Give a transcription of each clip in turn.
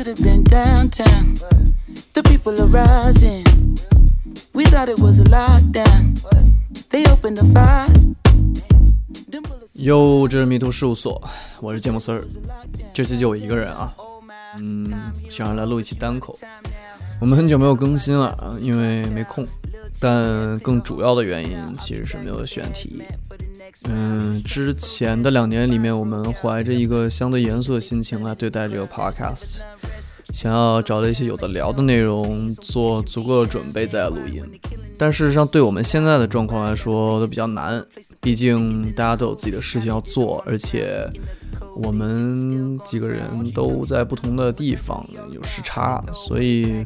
should have been downtown. The people are rising. We thought it was a lockdown. They opened the fire. Them bullets 哟，这是迷途事务所，我是芥末丝儿。这期就我一个人啊，嗯，想要来录一期单口。我们很久没有更新了，因为没空。但更主要的原因其实是没有选题。嗯，之前的两年里面，我们怀着一个相对严肃的心情来对待这个 podcast，想要找到一些有的聊的内容，做足够的准备再录音。但事实上，对我们现在的状况来说都比较难，毕竟大家都有自己的事情要做，而且我们几个人都在不同的地方，有时差，所以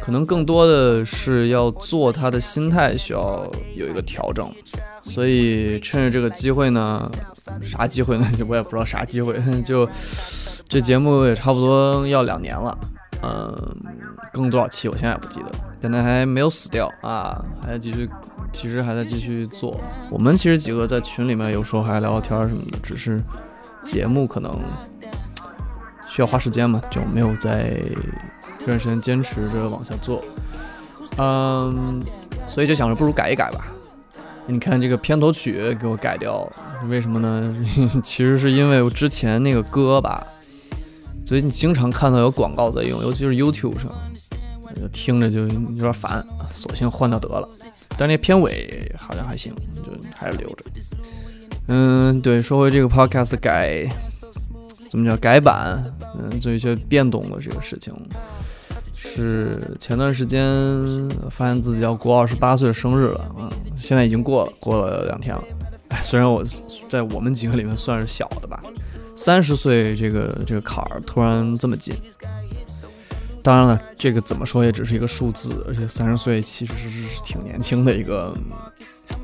可能更多的是要做他的心态需要有一个调整。所以趁着这个机会呢，啥机会呢？就 我也不知道啥机会，就这节目也差不多要两年了，嗯，更多少期我现在也不记得，现在还没有死掉啊，还在继续，其实还在继续做。我们其实几个在群里面有时候还聊聊天什么的，只是节目可能需要花时间嘛，就没有在这段时间坚持着往下做。嗯，所以就想着不如改一改吧。你看这个片头曲给我改掉了，为什么呢？其实是因为我之前那个歌吧，最近经常看到有广告在用，尤其是 YouTube 上，就听着就有点烦，索性换掉得了。但那片尾好像还行，就还是留着。嗯，对，说回这个 Podcast 改，怎么叫改版？嗯，做一些变动的这个事情。是前段时间发现自己要过二十八岁的生日了，嗯，现在已经过了，过了两天了。哎，虽然我在我们几个里面算是小的吧，三十岁这个这个坎儿突然这么近。当然了，这个怎么说也只是一个数字，而且三十岁其实是挺年轻的一个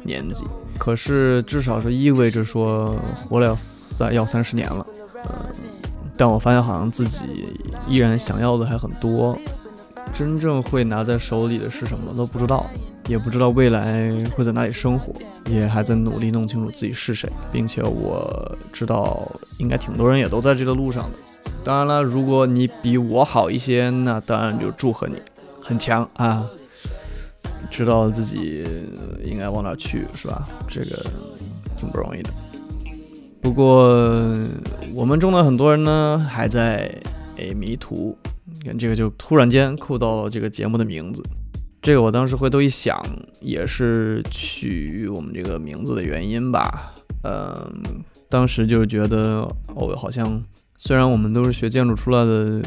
年纪。可是至少是意味着说活了要三要三十年了，嗯，但我发现好像自己依然想要的还很多。真正会拿在手里的是什么都不知道，也不知道未来会在哪里生活，也还在努力弄清楚自己是谁，并且我知道应该挺多人也都在这个路上的。当然了，如果你比我好一些，那当然就祝贺你，很强啊！知道自己应该往哪去是吧？这个挺不容易的。不过我们中的很多人呢，还在诶迷途。这个就突然间扣到了这个节目的名字，这个我当时回头一想，也是取我们这个名字的原因吧。嗯，当时就是觉得，哦，好像虽然我们都是学建筑出来的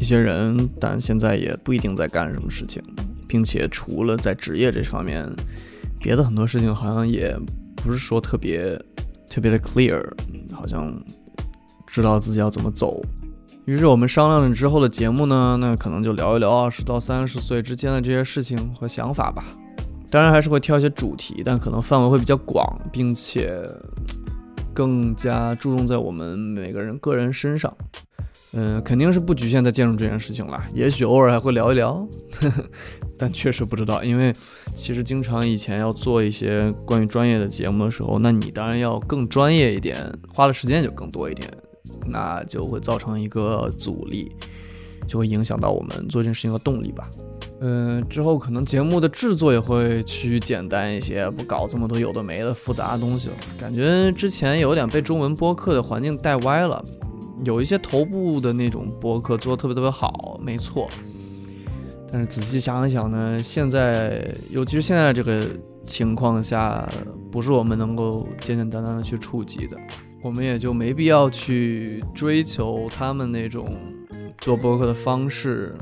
一些人，但现在也不一定在干什么事情，并且除了在职业这方面，别的很多事情好像也不是说特别特别的 clear，好像知道自己要怎么走。于是我们商量了之后的节目呢，那可能就聊一聊二十到三十岁之间的这些事情和想法吧。当然还是会挑一些主题，但可能范围会比较广，并且更加注重在我们每个人个人身上。嗯，肯定是不局限在建筑这件事情了。也许偶尔还会聊一聊，但确实不知道，因为其实经常以前要做一些关于专业的节目的时候，那你当然要更专业一点，花的时间就更多一点。那就会造成一个阻力，就会影响到我们做这件事情的动力吧。嗯，之后可能节目的制作也会趋于简单一些，不搞这么多有的没的复杂的东西了。感觉之前有点被中文播客的环境带歪了，有一些头部的那种播客做的特别特别好，没错。但是仔细想一想呢，现在尤其是现在这个情况下，不是我们能够简简单单的去触及的。我们也就没必要去追求他们那种做播客的方式，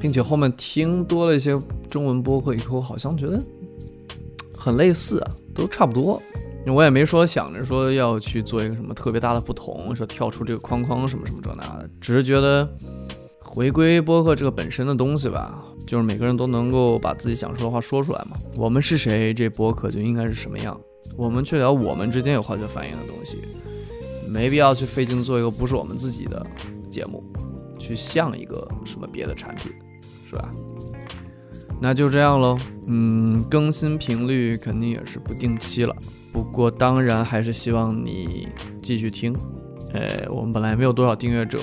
并且后面听多了一些中文播客以后，好像觉得很类似啊，都差不多。我也没说想着说要去做一个什么特别大的不同，说跳出这个框框什么什么这那的，只是觉得回归播客这个本身的东西吧，就是每个人都能够把自己想说的话说出来嘛。我们是谁，这播客就应该是什么样。我们去聊我们之间有化学反应的东西。没必要去费劲做一个不是我们自己的节目，去像一个什么别的产品，是吧？那就这样喽。嗯，更新频率肯定也是不定期了，不过当然还是希望你继续听。哎，我们本来没有多少订阅者，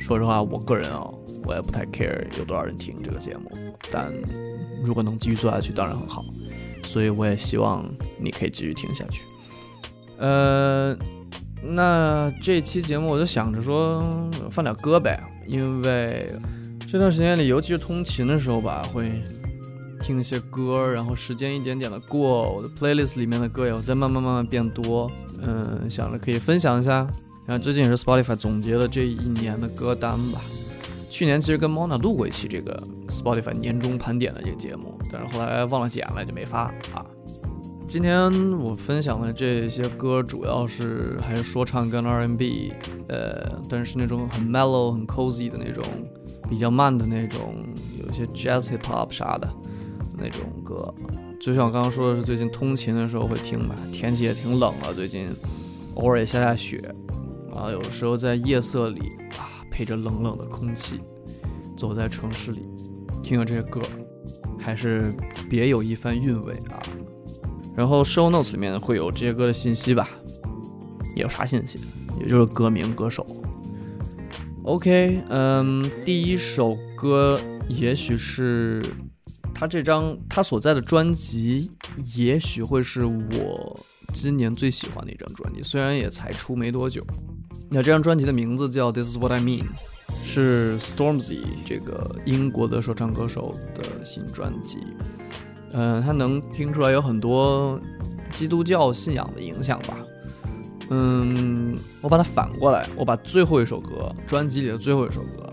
说实话，我个人啊，我也不太 care 有多少人听这个节目，但如果能继续做下去，当然很好。所以我也希望你可以继续听下去。呃，那这期节目我就想着说放点歌呗，因为这段时间里，尤其是通勤的时候吧，会听一些歌，然后时间一点点的过，我的 playlist 里面的歌也在慢慢慢慢变多。嗯，想着可以分享一下。然后最近也是 Spotify 总结了这一年的歌单吧。去年其实跟 Mona 录过一期这个 Spotify 年终盘点的这个节目，但是后来忘了剪了，就没发啊。今天我分享的这些歌主要是还是说唱跟 R&B，呃，但是那种很 mellow、很 cozy 的那种，比较慢的那种，有一些 jazz hip hop 啥的那种歌。就像我刚刚说的是，最近通勤的时候会听吧。天气也挺冷了，最近偶尔也下下雪。啊，有时候在夜色里啊，配着冷冷的空气，走在城市里，听着这些歌，还是别有一番韵味啊。然后 show notes 里面会有这些歌的信息吧，也有啥信息？也就是歌名、歌手。OK，嗯，第一首歌也许是他这张他所在的专辑，也许会是我今年最喜欢的一张专辑，虽然也才出没多久。那这张专辑的名字叫《This Is What I Mean》，是 Stormzy 这个英国的说唱歌手的新专辑。嗯，他能听出来有很多基督教信仰的影响吧？嗯，我把它反过来，我把最后一首歌，专辑里的最后一首歌，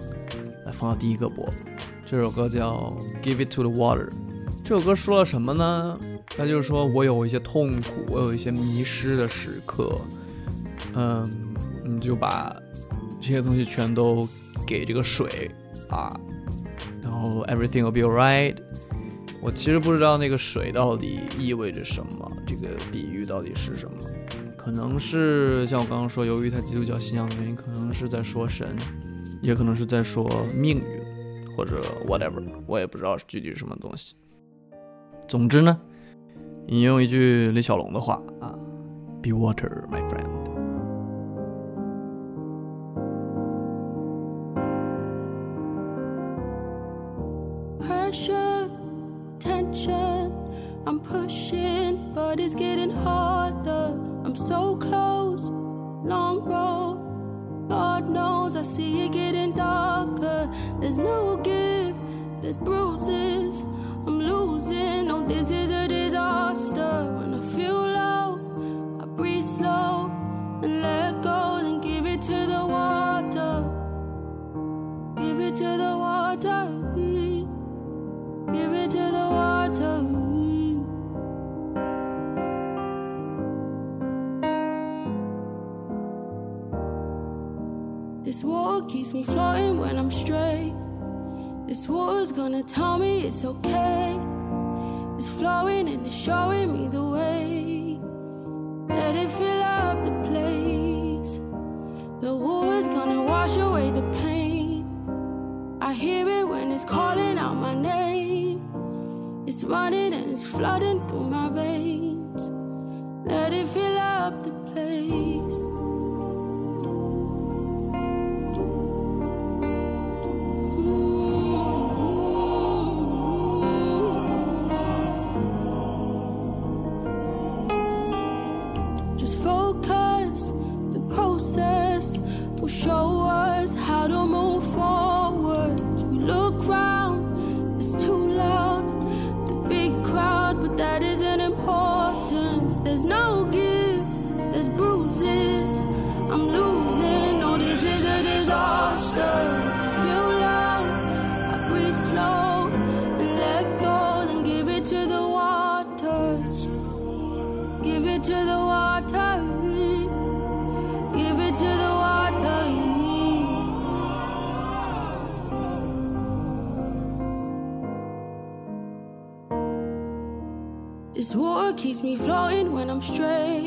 来放到第一个播。这首歌叫《Give It to the Water》。这首歌说了什么呢？他就是说我有一些痛苦，我有一些迷失的时刻。嗯。你就把这些东西全都给这个水啊，然后 everything will be alright。我其实不知道那个水到底意味着什么，这个比喻到底是什么？可能是像我刚刚说，由于他基督教信仰的原因，可能是在说神，也可能是在说命运，或者 whatever，我也不知道具体是什么东西。总之呢，引用一句李小龙的话啊：“Be water, my friend。” Pushing, but me floating when I'm straight. This water's gonna tell me it's okay. It's flowing and it's showing me the way. Let it fill up the place. The water's gonna wash away the pain. I hear it when it's calling out my name. It's running and it's flooding through my veins. Let it fill up the place. Straight.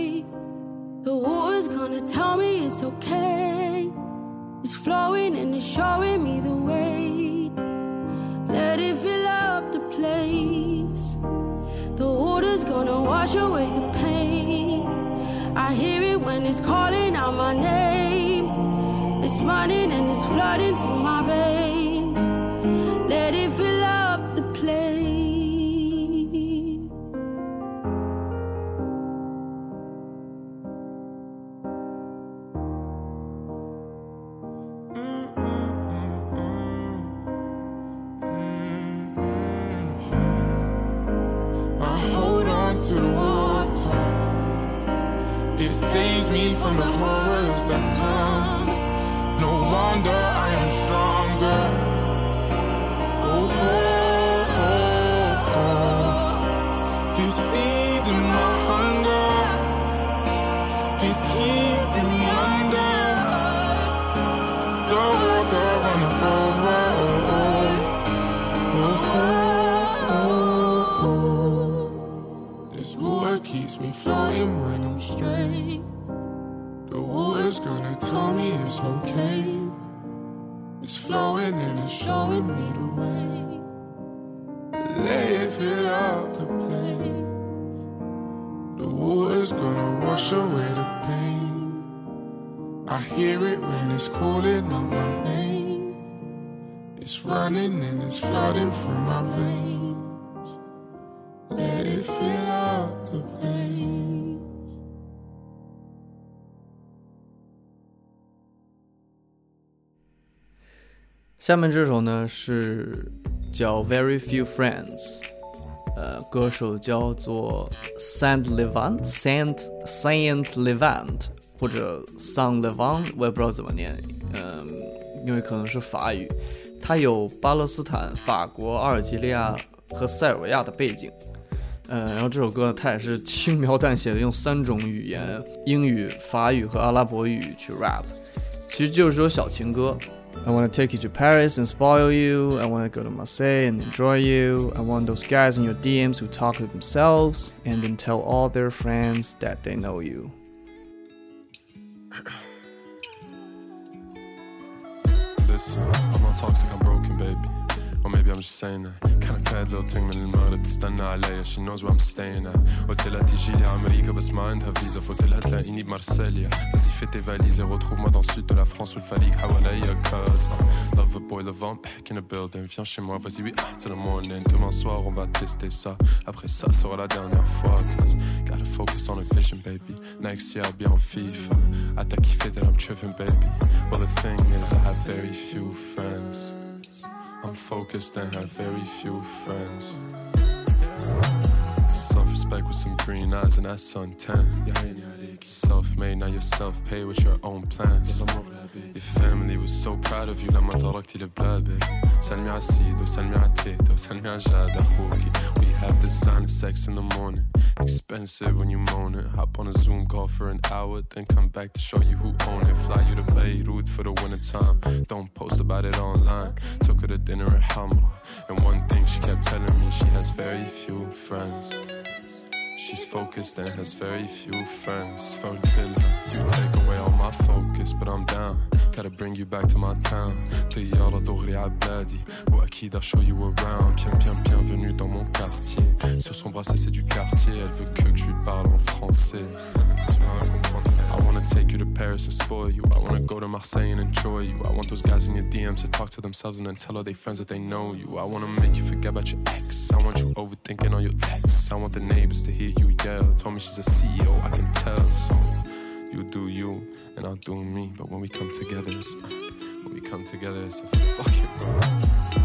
下面这首呢是叫《Very Few Friends》，呃，歌手叫做 Saint Levant Saint Saint Levant 或者 Saint Levant，我也不知道怎么念，嗯，因为可能是法语。他有巴勒斯坦、法国、阿尔及利亚和塞尔维亚的背景，嗯，然后这首歌他也是轻描淡写的用三种语言——英语、法语和阿拉伯语去 rap，其实就是首小情歌。I wanna take you to Paris and spoil you. I wanna go to Marseille and enjoy you. I want those guys in your DMs who talk to themselves and then tell all their friends that they know you. Listen, I'm not toxic, I'm. Or maybe I'm just saying that Kind of bad little thing من المغرب تستنى عليا She knows where I'm staying at قلت لها تيجي لي أمريكا بس ما عندها فيزا فقلت لها تلاقيني بمارسيليا Vas-y fais tes valises et retrouve-moi dans le sud de la France والفريق حواليا Cause uh, Love a boy, le vent, back in the building Viens chez moi, vas-y oui, ah, till the morning Demain soir on va tester ça Après ça sera la dernière fois Cause gotta focus on the vision baby Next year I'll be on FIFA I t'as kiffé that I'm tripping baby Well the thing is I have very few friends I'm focused and have very few friends. Self respect with some green eyes and that's suntan. Self made, now you're self paid with your own plans. Your family was so proud of you لما تركتي البلاد baby. سلمي على سيدو سلمي على تيتو سلمي have designer sex in the morning. Expensive when you moan it. Hop on a Zoom call for an hour, then come back to show you who own it. Fly you to Beirut for the winter time. Don't post about it online. Took her to dinner at Hamra. And one thing she kept telling me, she has very few friends. She's focused and has very few friends. Fulfill You take away all my focus, but I'm down. Gotta bring you back to my town. طيارة دغري عبادي. وأكيد I'll show you around. Bien, bien, bienvenue dans mon quartier. Sur son bracelet, c'est du quartier. Elle veut que je lui parle en français. I wanna Take you to Paris and spoil you. I wanna go to Marseille and enjoy you. I want those guys in your DMs to talk to themselves and then tell all their friends that they know you. I wanna make you forget about your ex. I want you overthinking all your texts. I want the neighbors to hear you yell. Told me she's a CEO, I can tell. So you do you and I'll do me. But when we come together, it's, when we come together, it's a fuck it, bro.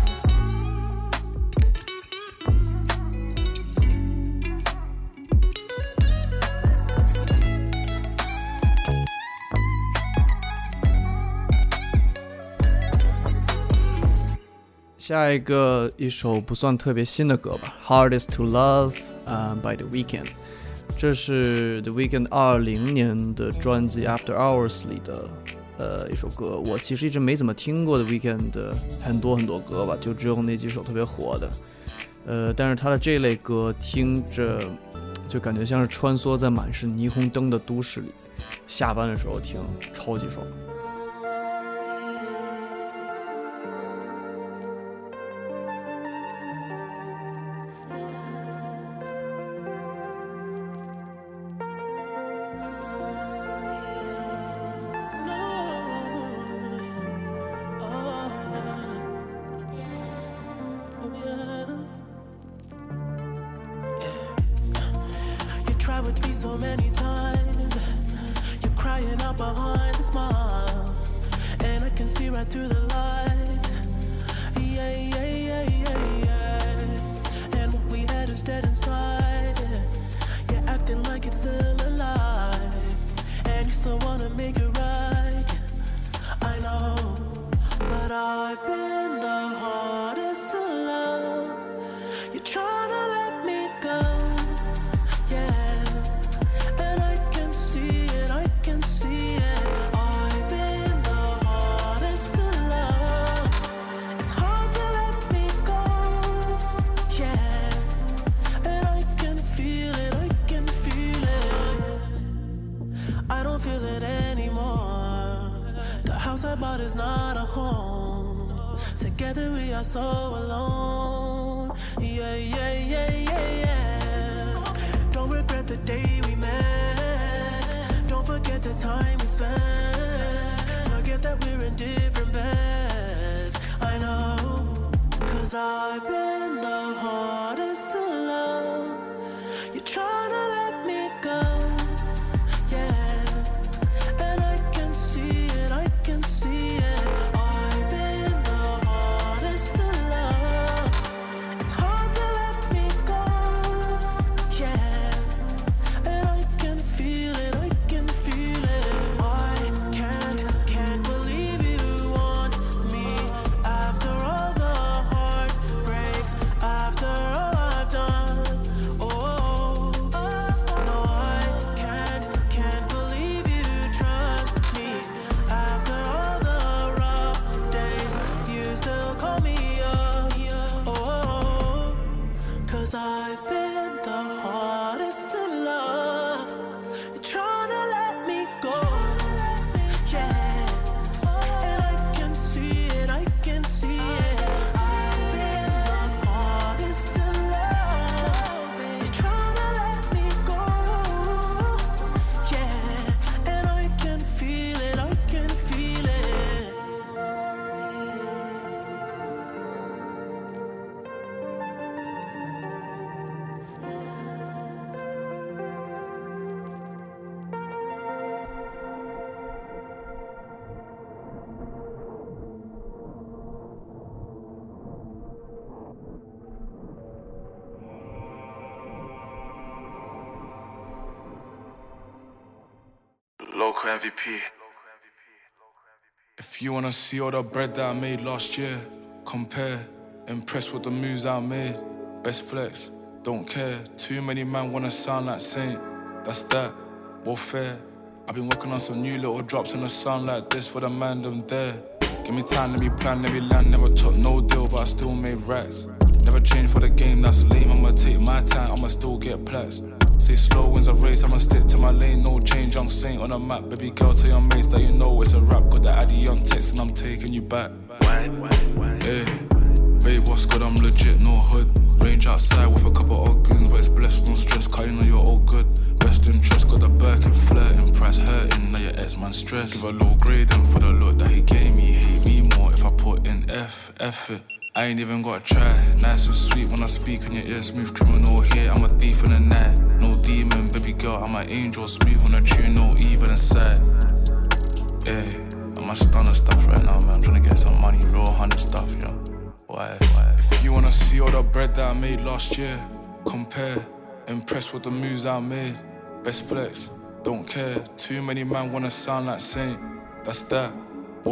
下一个一首不算特别新的歌吧，《Hardest to Love》啊、by The Weeknd，这是 The Weeknd 二零年的专辑《After Hours》里的呃一首歌。我其实一直没怎么听过 The Weeknd 的很多很多歌吧，就只有那几首特别火的。呃，但是他的这类歌听着就感觉像是穿梭在满是霓虹灯的都市里，下班的时候听超级爽。Bought is not a home. Together we are so alone. Yeah, yeah, yeah, yeah, yeah. Don't regret the day we met. Don't forget the time we spent. Forget that we're in different beds. I know. Cause I've Local MVP. If you wanna see all the bread that I made last year, compare, impressed with the moves I made. Best flex, don't care. Too many man wanna sound like Saint. That's that, warfare. I've been working on some new little drops in the sound like this for the man them there. Give me time, let me plan, let me land. Never took no deal, but I still made racks. Never change for the game, that's lame. I'ma take my time, I'ma still get plats. Say slow wins a race, I'ma stick to my lane, no change. I'm saying on the map, baby girl, tell your mates that you know it's a rap. Got the addy on text and I'm taking you back. Hey, babe, what's good? I'm legit, no hood. Range outside with a couple of goons, but it's blessed, no stress. Cause you know you're all good. Best interest, got the Birkin flirting, price hurting. Now your ex man stress. Give a low grading for the look that he gave me. Hate me more if I put in F, F. I ain't even gotta try. Nice and sweet when I speak in your ear. Smooth criminal here, I'm a thief in the night. No demon, baby girl, I'm an angel. Smooth on the tune, no evil inside. Hey, I'm a stunner stuff right now, man. I'm trying to get some money, real hundred stuff, you know. Why? If you wanna see all the bread that I made last year, compare. Impressed with the moves I made. Best flex, don't care. Too many man wanna sound like Saint. That's that,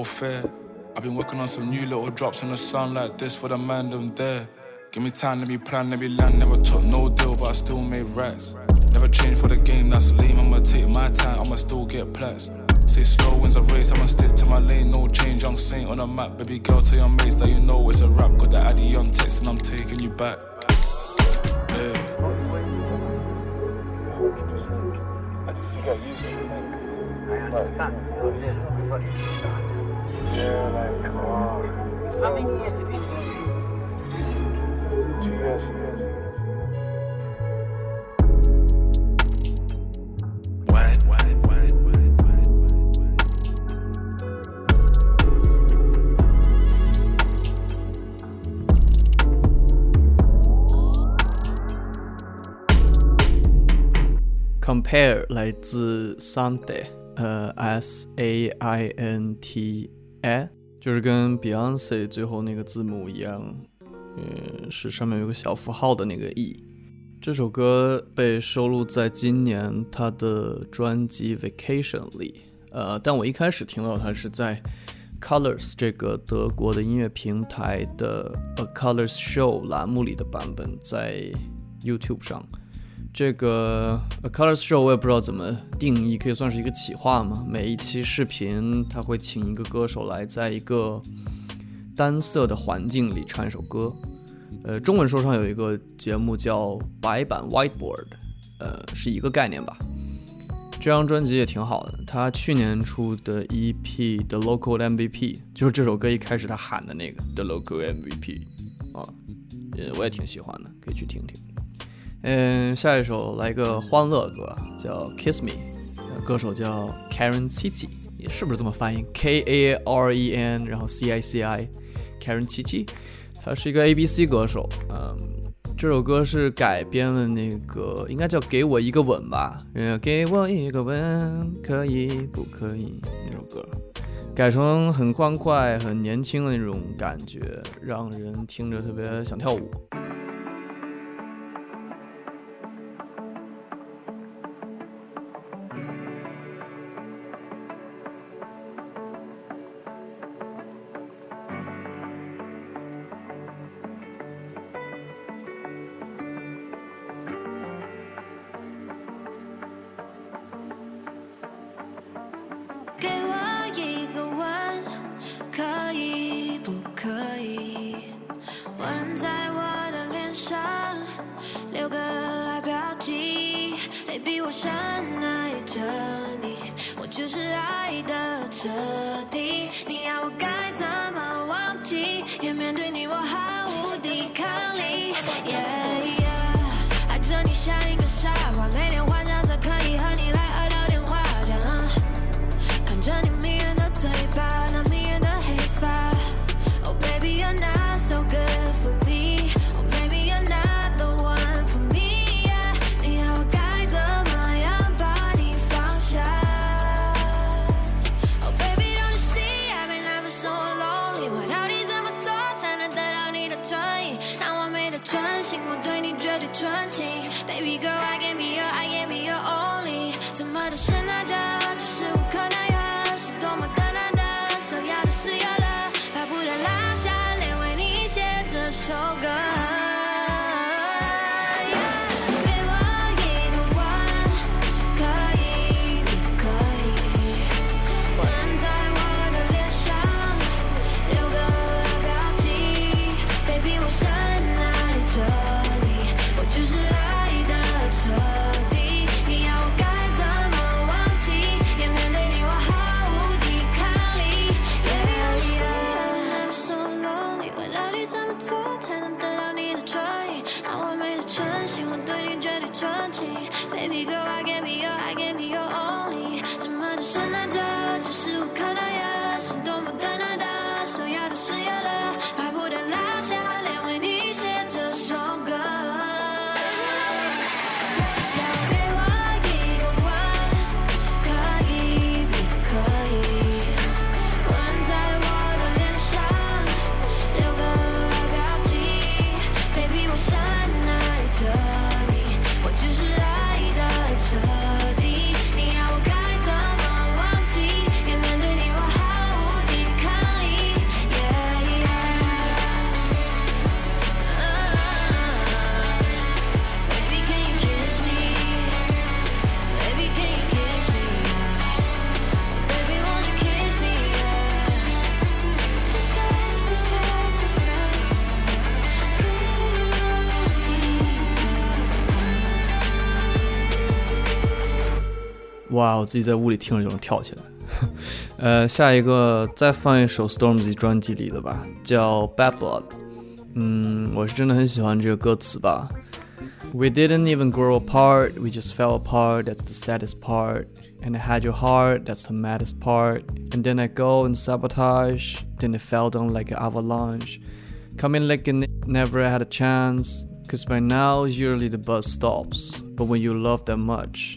fair. I've been working on some new little drops in the sun like this for the man them there. Give me time, let me plan, let me land. Never took no deal, but I still made racks. Never change for the game, that's lame. I'ma take my time, I'ma still get plats. Say slow wins a race, I'ma stick to my lane, no change. I'm saying on the map, baby girl, tell your mates that you know it's a rap. Got the addy on text and I'm taking you back. Yeah. Compare 来自 Sainté，呃，S uh, A I N T 哎就是跟 Beyonce 最后那个字母一样，嗯，是上面有个小符号的那个 E。这首歌被收录在今年他的专辑《Vacation》里，呃，但我一开始听到它是在 Colors 这个德国的音乐平台的 A Colors Show 栏目里的版本，在 YouTube 上。这个 A Colors Show 我也不知道怎么定义，可以算是一个企划嘛？每一期视频他会请一个歌手来，在一个单色的环境里唱一首歌。呃，中文说唱有一个节目叫白板 Whiteboard，呃，是一个概念吧。这张专辑也挺好的，他去年出的 EP The Local MVP 就是这首歌一开始他喊的那个 The Local MVP 啊，呃，我也挺喜欢的，可以去听听。嗯，下一首来一个欢乐歌，叫 Kiss Me，歌手叫 Karen Cici，也是不是这么发音？K A R E N，然后 C I C I，Karen Cici。他是一个 A B C 歌手，嗯，这首歌是改编了那个应该叫《给我一个吻》吧，嗯，给我一个吻，可以不可以？那首歌改成很欢快、很年轻的那种感觉，让人听着特别想跳舞。就是爱的彻底。你要我该怎么忘记？也面对你，我毫无抵抗力。Yeah, yeah 爱着你像一个傻瓜，每天哇，我自己在屋里听着就能跳起来。呃，下一个再放一首 Stormzy 专辑里的吧，叫《Bad Blood》。嗯，我是真的很喜欢这个歌词吧。We didn't even grow apart, we just fell apart, that's the saddest part. And I had your heart, that's the maddest part. And then I go and sabotage, then it fell down like an avalanche. Coming like it never had a chance. Cause by now, usually the buzz stops. But when you love that much,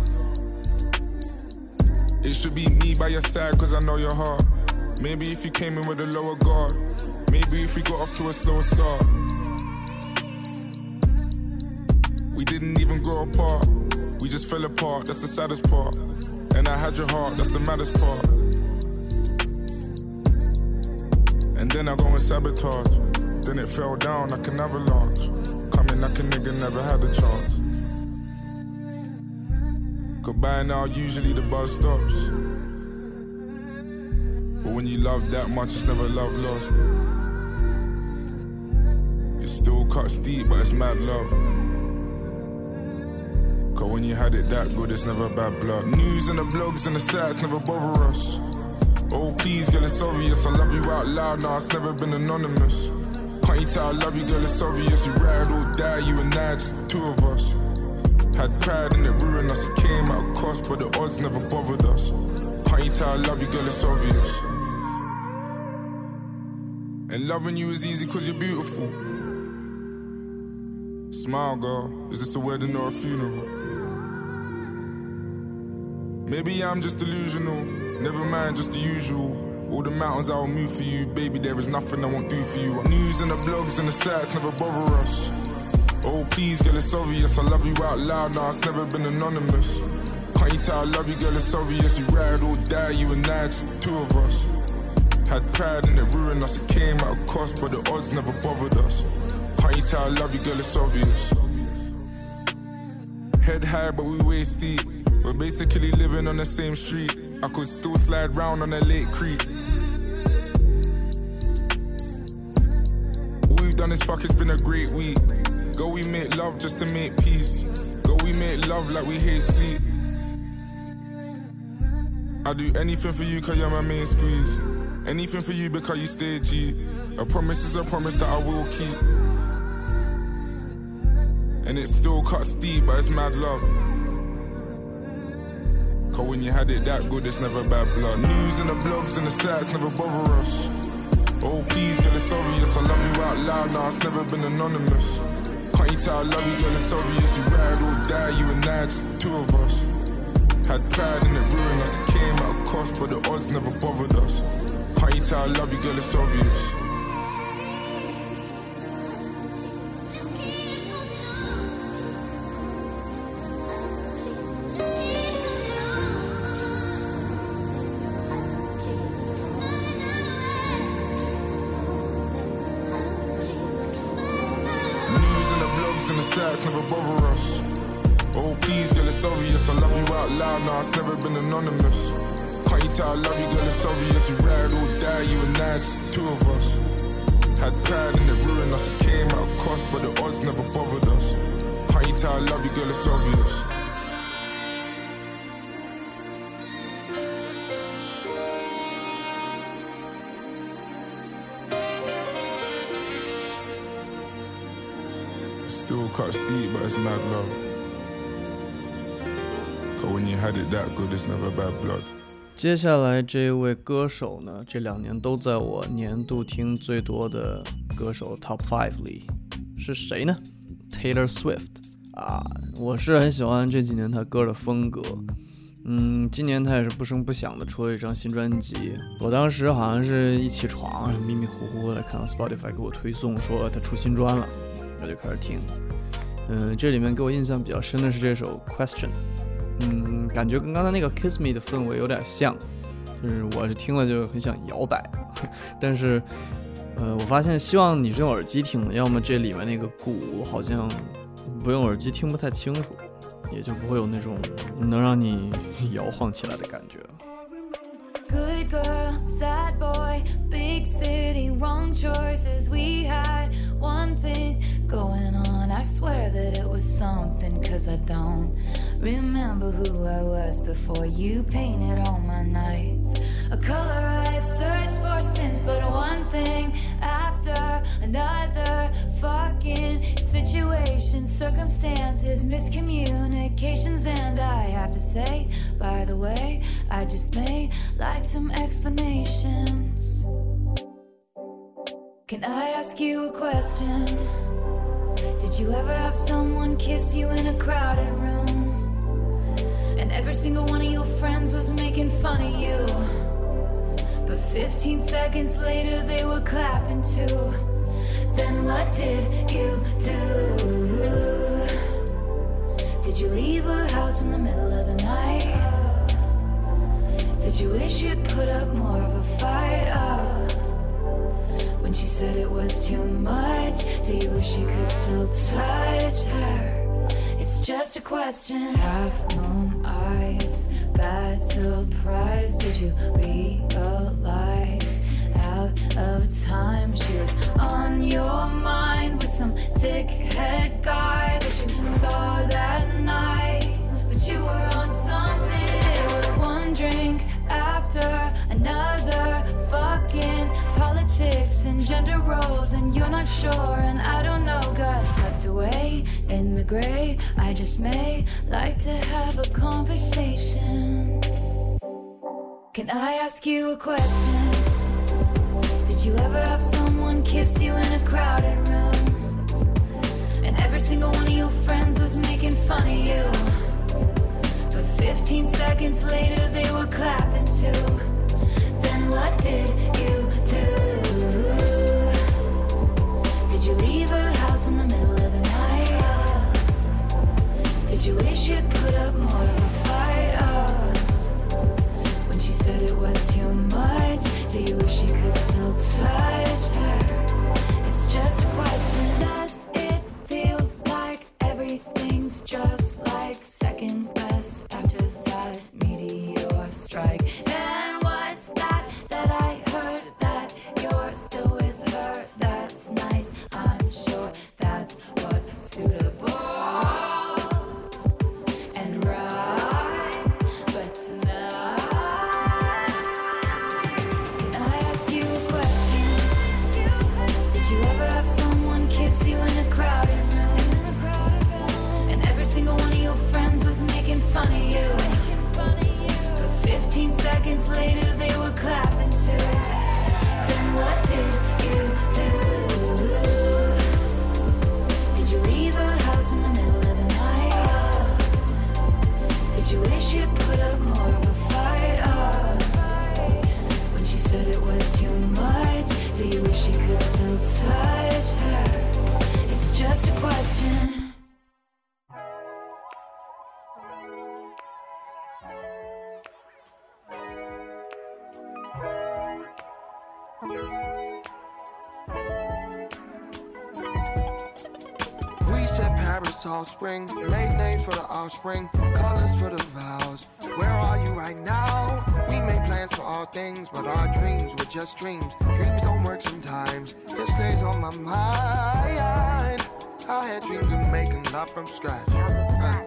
It should be me by your side, cause I know your heart. Maybe if you came in with a lower guard. Maybe if we got off to a slower start. We didn't even grow apart. We just fell apart, that's the saddest part. And I had your heart, that's the maddest part. And then I go and sabotage. Then it fell down like an avalanche. Coming like a nigga never had a chance. Goodbye now, usually the buzz stops. But when you love that much, it's never love lost. It still cuts deep, but it's mad love. Cause when you had it that good, it's never bad blood. News and the blogs and the sites never bother us. Oh, please, girl, it's obvious. I love you out loud now, it's never been anonymous. Can't you tell I love you, girl, it's obvious. We ride or die, you and I, just the two of us. Had pride and it ruined us, it came at a cost, but the odds never bothered us. Can't you tell I love you, girl, it's obvious. And loving you is easy cause you're beautiful. Smile, girl, is this a wedding or a funeral? Maybe I'm just delusional, never mind, just the usual. All the mountains I will move for you, baby. There is nothing I won't do for you. News and the blogs and the sites never bother us. Oh, please, girl, it's obvious. I love you out loud now, it's never been anonymous. Can't you tell I love you, girl, it's obvious. We ride or die, you and I, just the two of us. Had pride and it ruined us, it came at a cost, but the odds never bothered us. Can't you tell I love you, girl, it's obvious. Head high, but we waist deep. We're basically living on the same street. I could still slide round on a late creek. All we've done is fuck, it's been a great week. Go, we make love just to make peace. Go, we make love like we hate sleep. I do anything for you cause you're my main squeeze. Anything for you because you stay G. A promise is a promise that I will keep. And it still cuts deep, but it's mad love. Cause when you had it that good, it's never bad blood. News and the blogs and the sites never bother us. Oh, please, girl, it's obvious. I love you out loud now, it's never been anonymous. You tell I love you, girl, it's obvious. We ride or die, you and I, just the two of us. Had pride and it ruined us, it came at a cost, but the odds never bothered us. Can't you tell I love you, girl, it's obvious. Cuts deep, as mad love. Cause when you had it that good, it's never bad blood. 接下来这位歌手呢，这两年都在我年度听最多的歌手 Top Five 里，是谁呢？Taylor Swift 啊，我是很喜欢这几年他歌的风格。嗯，今年他也是不声不响的出了一张新专辑。我当时好像是一起床，迷迷糊糊的看到 Spotify 给我推送说他出新专了，我就开始听。嗯，这里面给我印象比较深的是这首 Question。嗯，感觉跟刚才那个 Kiss Me 的氛围有点像，就是我是听了就很想摇摆，但是，呃，我发现希望你是用耳机听的，要么这里面那个鼓好像不用耳机听不太清楚，也就不会有那种能让你 摇晃起来的感觉。Girl, sad boy, big city, wrong choices. We had one thing going on. I swear that it was something, cause I don't remember who I was before you painted all my nights. A color I've searched for since, but one thing after another fucking situation, circumstances, miscommunications, and I have to say, by the way, I just may like some explanations. Can I ask you a question? Did you ever have someone kiss you in a crowded room? And every single one of your friends was making fun of you. But 15 seconds later, they were clapping too. Then what did you do? Did you leave her house in the middle of the night? Did you wish you'd put up more of a fight? Oh. When she said it was too much, do you wish you could still touch her? It's just a question. Half moon eyes, bad surprise. Did you realize? Out of time, she was on your mind with some dickhead guy that you saw that night. But you were on something. It was one drink after another. Fucking politics and gender roles, and you're not sure, and I don't know. Got swept away in the gray. I just may like to have a conversation. Can I ask you a question? Did you ever have someone kiss you in a crowded room? And every single one of your friends was making fun of you. But 15 seconds later, they were clapping Then what did you do? Paris all spring, made names for the offspring, colors for the vows. Where are you right now? We made plans for all things, but our dreams were just dreams. Dreams don't work sometimes. It stays on my mind. I had dreams of making love from scratch. Uh,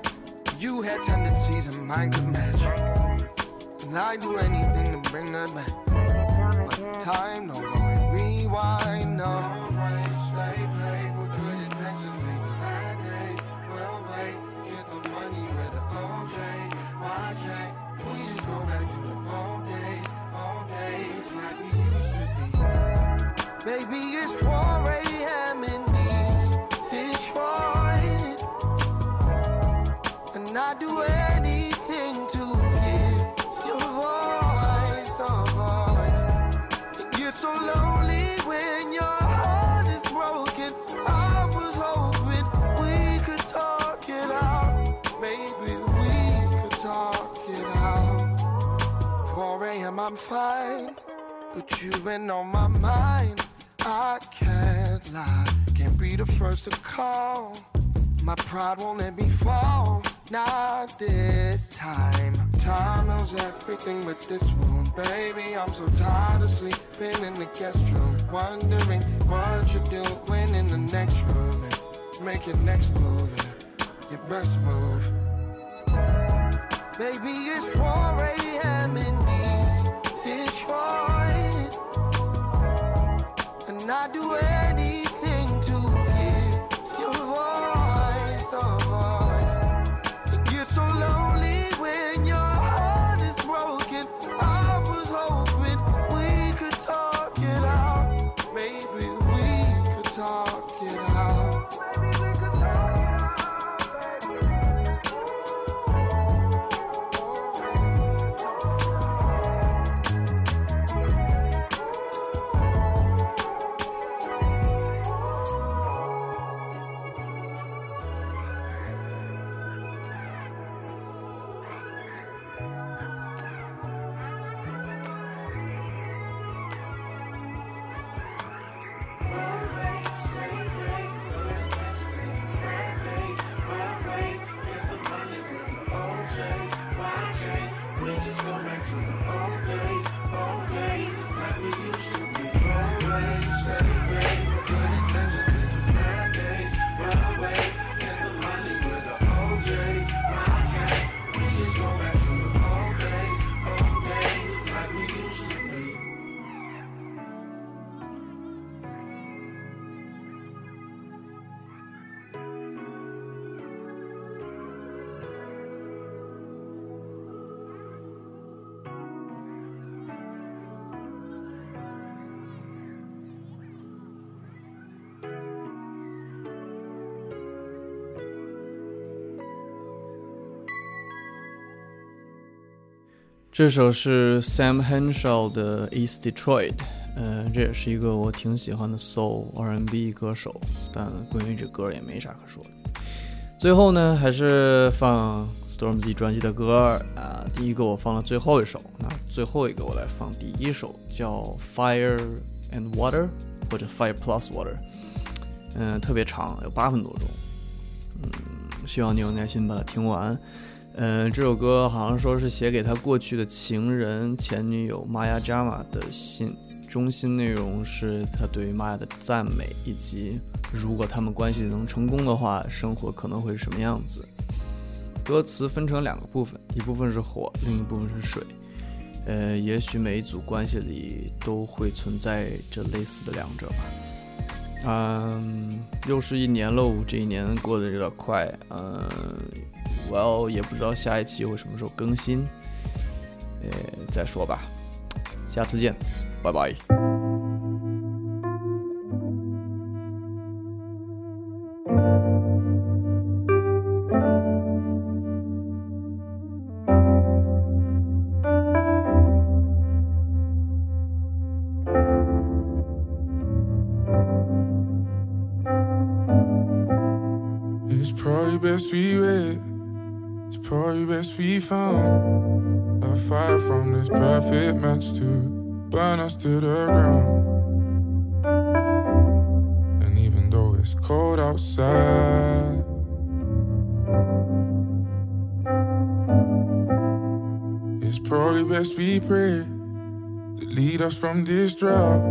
you had tendencies and mine could match. And I'd do anything to bring that back. But time don't go and rewind, no. I'm I'm fine, but you've been on my mind. I can't lie, can't be the first to call. My pride won't let me fall, not this time. Time knows everything but this wound, baby. I'm so tired of sleeping in the guest room, wondering what you're doing in the next room. And make your next move, your best move. Baby, it's 4 a.m. in I do 这首是 Sam Henshaw 的 East Detroit，呃，这也是一个我挺喜欢的 Soul R&B 歌手，但关于这歌也没啥可说的。最后呢，还是放 Stormzy 专辑的歌啊、第一个我放了最后一首，那最后一个我来放第一首，叫 Fire and Water 或者 Fire Plus Water，嗯、特别长，有八分多钟，嗯，希望你有耐心把它听完。嗯，这首歌好像说是写给他过去的情人前女友玛雅扎玛的信，中心内容是他对玛雅的赞美，以及如果他们关系能成功的话，生活可能会是什么样子。歌词分成两个部分，一部分是火，另一部分是水。呃，也许每一组关系里都会存在着类似的两者吧。嗯，又是一年喽，这一年过得有点快。嗯，Well，也不知道下一期会什么时候更新，呃，再说吧。下次见，拜拜。Burn us to the ground. And even though it's cold outside, it's probably best we pray to lead us from this drought.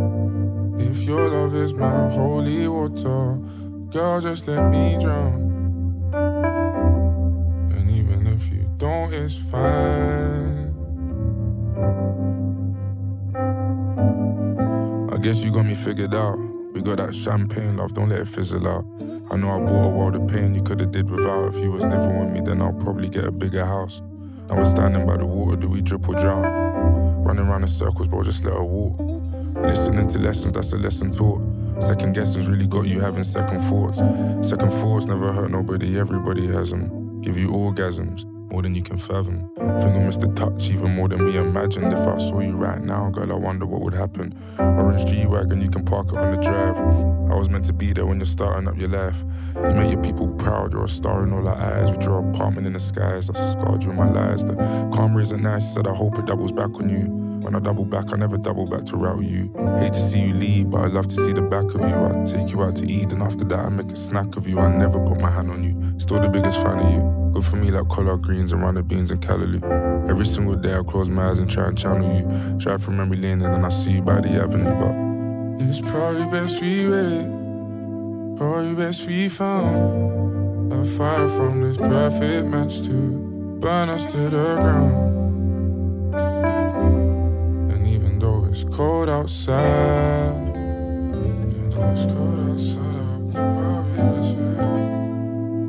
If your love is my holy water, girl, just let me drown. And even if you don't, it's fine. Guess you got me figured out. We got that champagne love, don't let it fizzle out. I know I brought a world of pain you could've did without. If you was living with me, then I'll probably get a bigger house. Now we're standing by the water, do we drip or drown? Running around in circles, bro, just let her walk. Listening to lessons, that's a lesson taught. Second guessing's really got you having second thoughts. Second thoughts never hurt nobody, everybody has them. Give you orgasms, more than you can fathom. Think I missed the touch even more than we imagined. If I saw you right now, girl, I wonder what would happen. Orange G Wagon, you can park it on the drive. I was meant to be there when you're starting up your life. You make your people proud, you're a star in all our eyes. We draw apartment in the skies, I scarred you in my lies. The calm isn't nice, said I hope it doubles back on you. When I double back, I never double back to route you. Hate to see you leave, but I love to see the back of you. I take you out to eat, and after that, I make a snack of you. I never put my hand on you. Still the biggest fan of you. Good for me like collard greens and runner beans and callaloo. Every single day, I close my eyes and try and channel you. Drive from memory lane, and then I see you by the avenue. But it's probably best we wait. Probably best we found a fire from this perfect match to burn us to the ground. It's cold outside, though it's cold outside,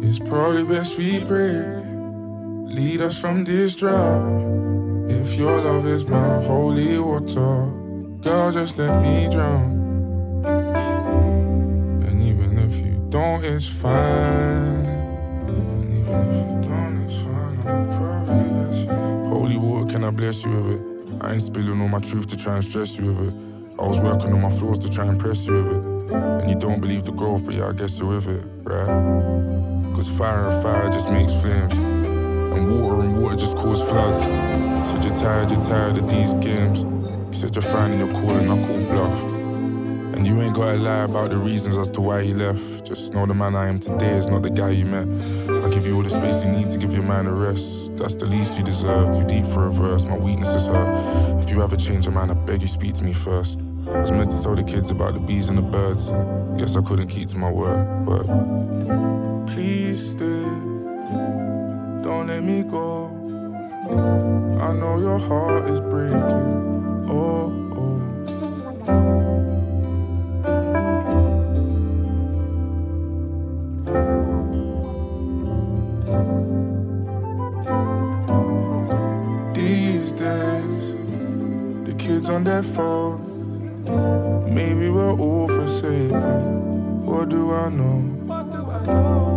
it's probably best we pray. Lead us from this drought. If your love is my holy water, girl, just let me drown. And even if you don't, it's fine. And even if you don't, it's fine. I'll probably let you. Holy water, can I bless you with it? I ain't spilling all my truth to try and stress you with it. I was working on my flaws to try and press you with it. And you don't believe the growth, but yeah, I guess you're with it, right? Cause fire and fire just makes flames. And water and water just cause floods. Said you're tired, you're tired of these games. You said you're finding your calling, I call bluff. And you ain't gotta lie about the reasons as to why you left. Just know the man I am today is not the guy you met. Give you all the space you need to give your mind a rest. That's the least you deserve. Too deep for a verse. My weakness is her. If you ever change your mind, I beg you speak to me first. I was meant to tell the kids about the bees and the birds. Guess I couldn't keep to my word, but please stay. Don't let me go. I know your heart is breaking. Oh, oh. Kids on their phone. Maybe we're all forsaken. What do I know?